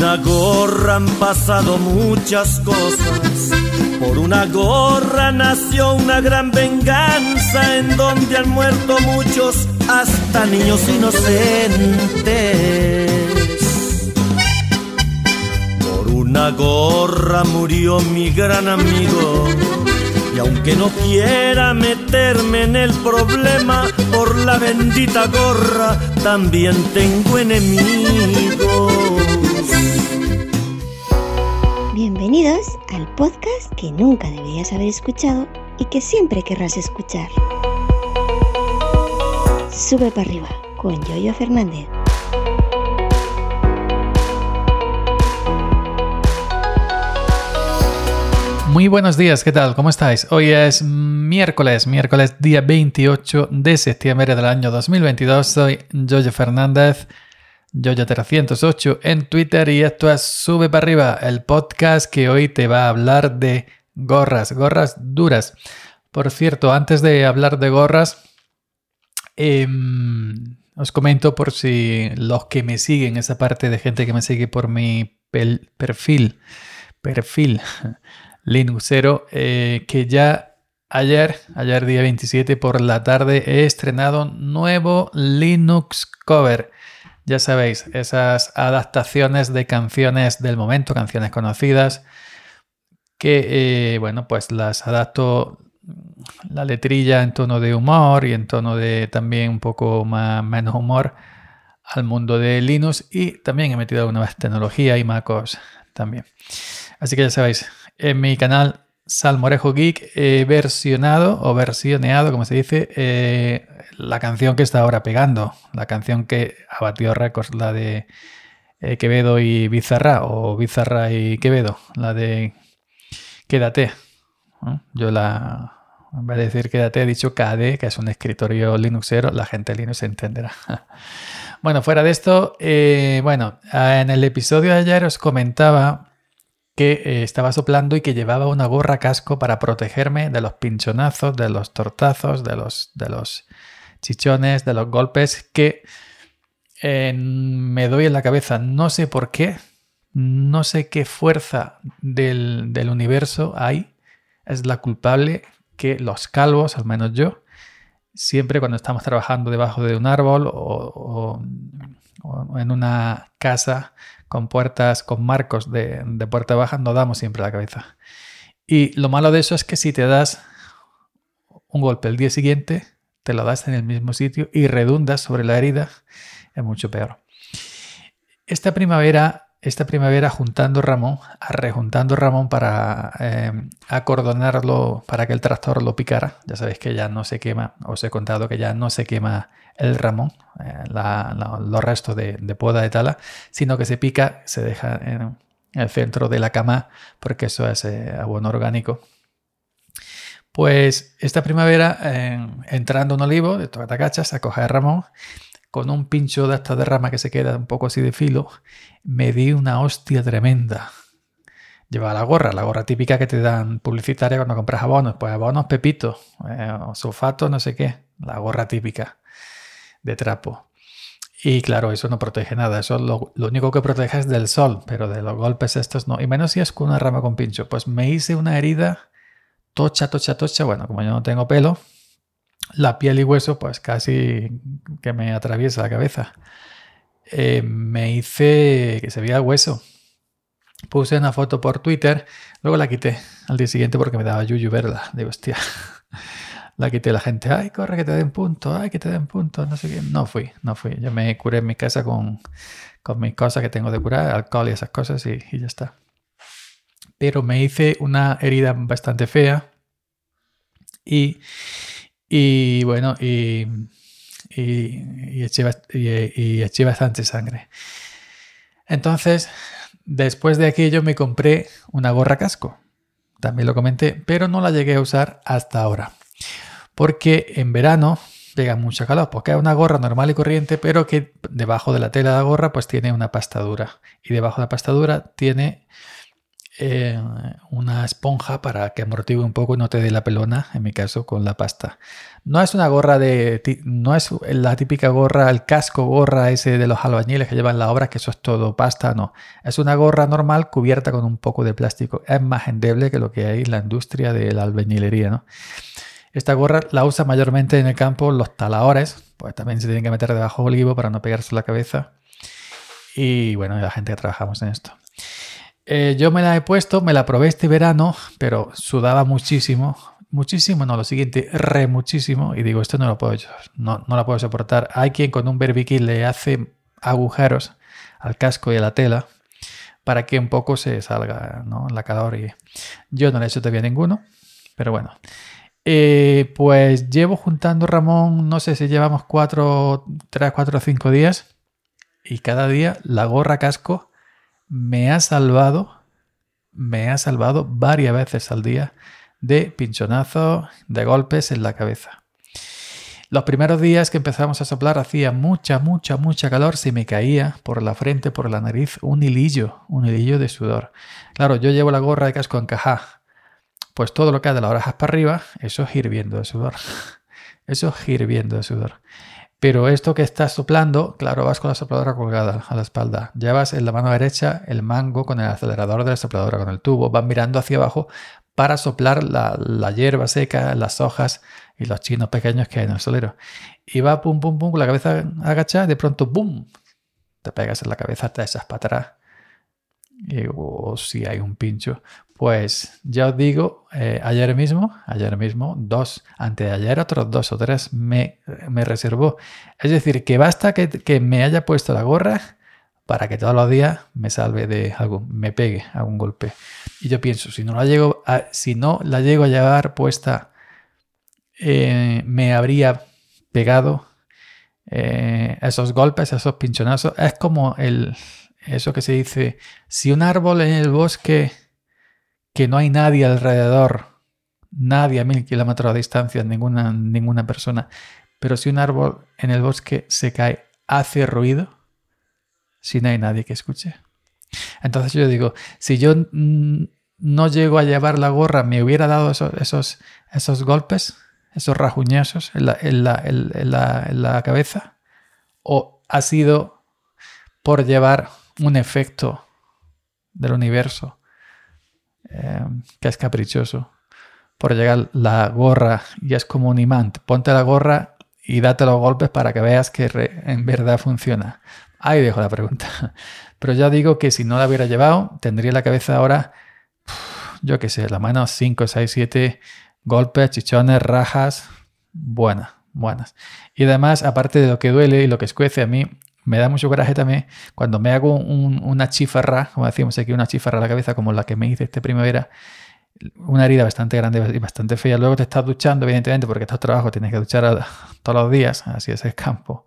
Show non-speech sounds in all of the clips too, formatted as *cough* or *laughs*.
una gorra han pasado muchas cosas. Por una gorra nació una gran venganza en donde han muerto muchos, hasta niños inocentes. Por una gorra murió mi gran amigo. Y aunque no quiera meterme en el problema, por la bendita gorra también tengo enemigos. Bienvenidos al podcast que nunca deberías haber escuchado y que siempre querrás escuchar. Sube para arriba con Yoyo Fernández. Muy buenos días, ¿qué tal? ¿Cómo estáis? Hoy es miércoles, miércoles día 28 de septiembre del año 2022. Soy Yoyo Fernández, Yoyo308 en Twitter y esto es Sube para arriba, el podcast que hoy te va a hablar de gorras, gorras duras. Por cierto, antes de hablar de gorras, em, os comento por si los que me siguen, esa parte de gente que me sigue por mi perfil, perfil *laughs* Linuxero, eh, que ya ayer, ayer día 27 por la tarde, he estrenado nuevo Linux Cover. Ya sabéis, esas adaptaciones de canciones del momento, canciones conocidas, que, eh, bueno, pues las adapto la letrilla en tono de humor y en tono de también un poco más, menos humor al mundo de Linux y también he metido alguna vez tecnología y MacOS también. Así que ya sabéis, en mi canal Salmorejo Geek he versionado o versioneado, como se dice, eh, la canción que está ahora pegando, la canción que ha batido récords, la de eh, Quevedo y Bizarra, o Bizarra y Quevedo, la de Quédate. Yo la, en vez de decir Quédate, he dicho KD, que es un escritorio linuxero, la gente Linux entenderá. *laughs* bueno, fuera de esto, eh, bueno, en el episodio de ayer os comentaba que eh, estaba soplando y que llevaba una gorra casco para protegerme de los pinchonazos, de los tortazos, de los, de los chichones, de los golpes que eh, me doy en la cabeza. No sé por qué, no sé qué fuerza del, universo hay, es la culpable que los calvos, al menos yo, siempre cuando estamos trabajando debajo de un árbol o en una casa con puertas, con marcos de, puerta baja, no damos siempre la cabeza. Y lo malo de eso es que si te das un golpe el día siguiente, te lo das en el mismo sitio y redundas sobre la herida, es mucho peor. Esta primavera, esta primavera juntando Ramón, rejuntando Ramón para eh, acordonarlo, para que el tractor lo picara. Ya sabéis que ya no se quema, os he contado que ya no se quema el ramón, eh, los restos de, poda de tala, sino que se pica, se deja en el centro de la cama porque eso es eh, abono orgánico. Pues esta primavera, entrando un olivo de Tocatacachas a coger ramón, con un pincho de esta de rama que se queda un poco así de filo, me di una hostia tremenda. Lleva la gorra, la gorra típica que te dan publicitaria cuando compras abonos, pues abonos Pepito, eh, sulfato, no sé qué, la gorra típica de trapo. Y claro, eso no protege nada, eso lo, único que protege es del sol, pero de los golpes estos no. Y menos si es con una rama con pincho. Pues me hice una herida tocha, tocha, tocha. Bueno, como yo no tengo pelo, la piel y hueso pues casi que me atraviesa la cabeza. Eh, me hice que se veía hueso. Puse una foto por Twitter, luego la quité al día siguiente porque me daba yuyu verla. Digo, hostia, *laughs* la quité la gente, ay, corre que te den punto, ay, que te den punto, no sé qué. No fui, no fui. Yo me curé en mi casa con, con mis cosas que tengo de curar, alcohol y esas cosas y, ya está. Pero me hice una herida bastante fea y, y bueno, y, y, eché, y eché bastante sangre. Entonces, después de aquello me compré una gorra casco. También lo comenté, pero no la llegué a usar hasta ahora porque en verano llega mucho calor, porque es una gorra normal y corriente, pero que debajo de la tela de la gorra pues tiene una pastadura y debajo de la pastadura tiene eh, una esponja para que amortigue un poco y no te dé la pelona, en mi caso, con la pasta. No es una gorra de. No es la típica gorra, el casco gorra ese de los albañiles que llevan la obra, que eso es todo pasta, no. Es una gorra normal cubierta con un poco de plástico. Es más endeble que lo que hay en la industria de la albañilería, ¿no? Esta gorra la usa mayormente en el campo los taladores, pues también se tienen que meter debajo del olivo para no pegarse la cabeza. Y bueno, la gente que trabajamos en esto. Eh, yo me la he puesto, me la probé este verano, pero sudaba muchísimo. Muchísimo, no, lo siguiente, re muchísimo. Y digo, esto no lo puedo, no, no la puedo soportar. Hay quien con un berbiquí le hace agujeros al casco y a la tela para que un poco se salga la calor. Y yo no le he hecho todavía ninguno, pero bueno. Eh, pues llevo juntando, Ramón, no sé si llevamos cuatro, tres, cuatro o cinco días. Y cada día la gorra casco me ha salvado, me ha salvado varias veces al día de pinchonazos, de golpes en la cabeza. Los primeros días que empezamos a soplar hacía mucha, mucha, mucha calor, se me caía por la frente, por la nariz, un hilillo, un hilillo de sudor. Claro, yo llevo la gorra de casco encajada, pues todo lo que hay de las orejas para arriba, eso es hirviendo de sudor. *laughs* Eso es hirviendo de sudor. Pero esto que estás soplando, claro, vas con la sopladora colgada a la espalda. Llevas en la mano derecha el mango con el acelerador de la sopladora, con el tubo. Vas mirando hacia abajo para soplar la, hierba seca, las hojas y los chinos pequeños que hay en el solero. Y va pum, pum, pum, con la cabeza agachada, de pronto, ¡bum! Te pegas en la cabeza, te echas para atrás. Oh, si hay un pincho. Pues ya os digo, eh, ayer mismo, ayer mismo, dos, antes de ayer otros dos o tres me, me reservó. Es decir, que basta que, me haya puesto la gorra para que todos los días me salve de algo, me pegue algún golpe. Y yo pienso, si no la llego a, si no la llego a llevar puesta, eh, me habría pegado eh, esos golpes, esos pinchonazos. Es como el, eso que se dice, si un árbol en el bosque que no hay nadie alrededor, nadie a mil kilómetros de distancia, ninguna, ninguna persona, pero si un árbol en el bosque se cae, hace ruido, si no hay nadie que escuche. Entonces yo digo, si yo no llego a llevar la gorra, me hubiera dado esos, esos, esos golpes, esos rajuñazos en la, en, la, en, la, en la cabeza, o ha sido por llevar un efecto del universo eh, que es caprichoso. Por llegar la gorra y es como un imán. Ponte la gorra y date los golpes para que veas que en verdad funciona. Ahí dejo la pregunta. *laughs* Pero ya digo que si no la hubiera llevado, tendría la cabeza ahora, yo qué sé, la mano 5, 6, 7 golpes, chichones, rajas, buenas, buenas. Y además, aparte de lo que duele y lo que escuece a mí, me da mucho coraje también cuando me hago una chifarra, como decíamos aquí, una chifarra a la cabeza, como la que me hice este primavera, una herida bastante grande y bastante fea. Luego te estás duchando, evidentemente, porque estás trabajo, tienes que duchar todos los días, así es el campo.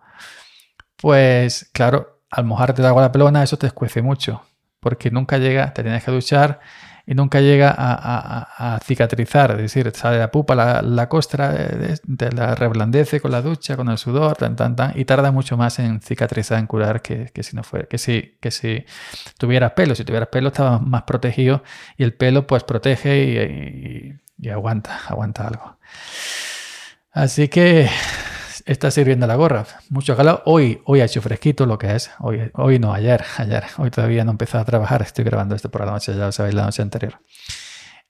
Pues claro, al mojarte de agua la pelona, eso te escuece mucho, porque nunca llega, te tienes que duchar y nunca llega a, cicatrizar, es decir, sale la pupa, la, costra, te la reblandece con la ducha, con el sudor, tan, tan, tan, y tarda mucho más en cicatrizar, en curar que, si no fuera, que si, que si tuvieras pelo, si tuvieras pelo estaba más protegido y el pelo pues protege y aguanta, aguanta algo. Así que está sirviendo la gorra. Mucho calor. Hoy, hoy ha hecho fresquito lo que es. Hoy, hoy no, ayer, ayer. Hoy todavía no he empezado a trabajar. Estoy grabando esto por la noche, ya lo sabéis, la noche anterior.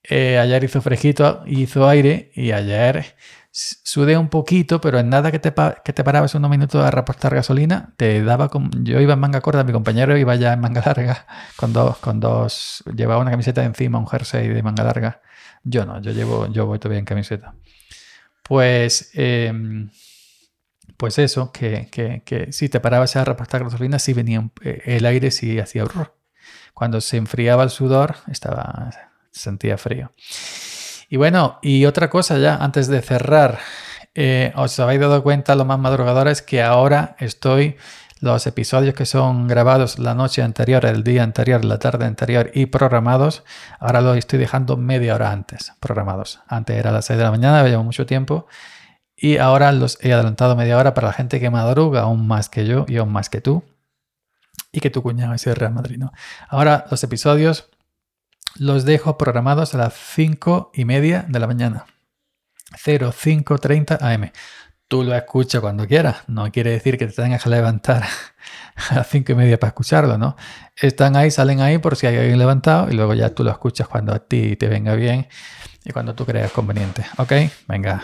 Eh, ayer hizo fresquito, hizo aire y ayer sudé un poquito, pero en nada que te, que te parabas unos minutos a repostar gasolina, te daba como... Yo iba en manga corta, mi compañero iba ya en manga larga, con dos, con dos... Llevaba una camiseta encima, un jersey de manga larga. Yo no, yo llevo, yo voy todavía en camiseta. Pues... Em, pues eso, que, si te parabas a repostar gasolina, sí venía eh, el aire, sí hacía. Cuando se enfriaba el sudor, estaba, sentía frío. Y bueno, y otra cosa ya, antes de cerrar, eh, os habéis dado cuenta, los más madrugadores, que ahora estoy, los episodios que son grabados la noche anterior, el día anterior, la tarde anterior y programados, ahora los estoy dejando media hora antes, programados. Antes era a las 6 de la mañana, había mucho tiempo y ahora los he adelantado media hora para la gente que madruga aún más que yo y aún más que tú. Y que tu cuñado es el Real Madrid. Ahora los episodios los dejo programados a las 5 y media de la mañana. 0530 AM. Tú lo escuchas cuando quieras. No quiere decir que te tengas que levantar *laughs* a las 5 y media para escucharlo, ¿no? Están ahí, salen ahí por si hay alguien levantado y luego ya tú lo escuchas cuando a ti te venga bien y cuando tú creas conveniente. ¿Ok? Venga.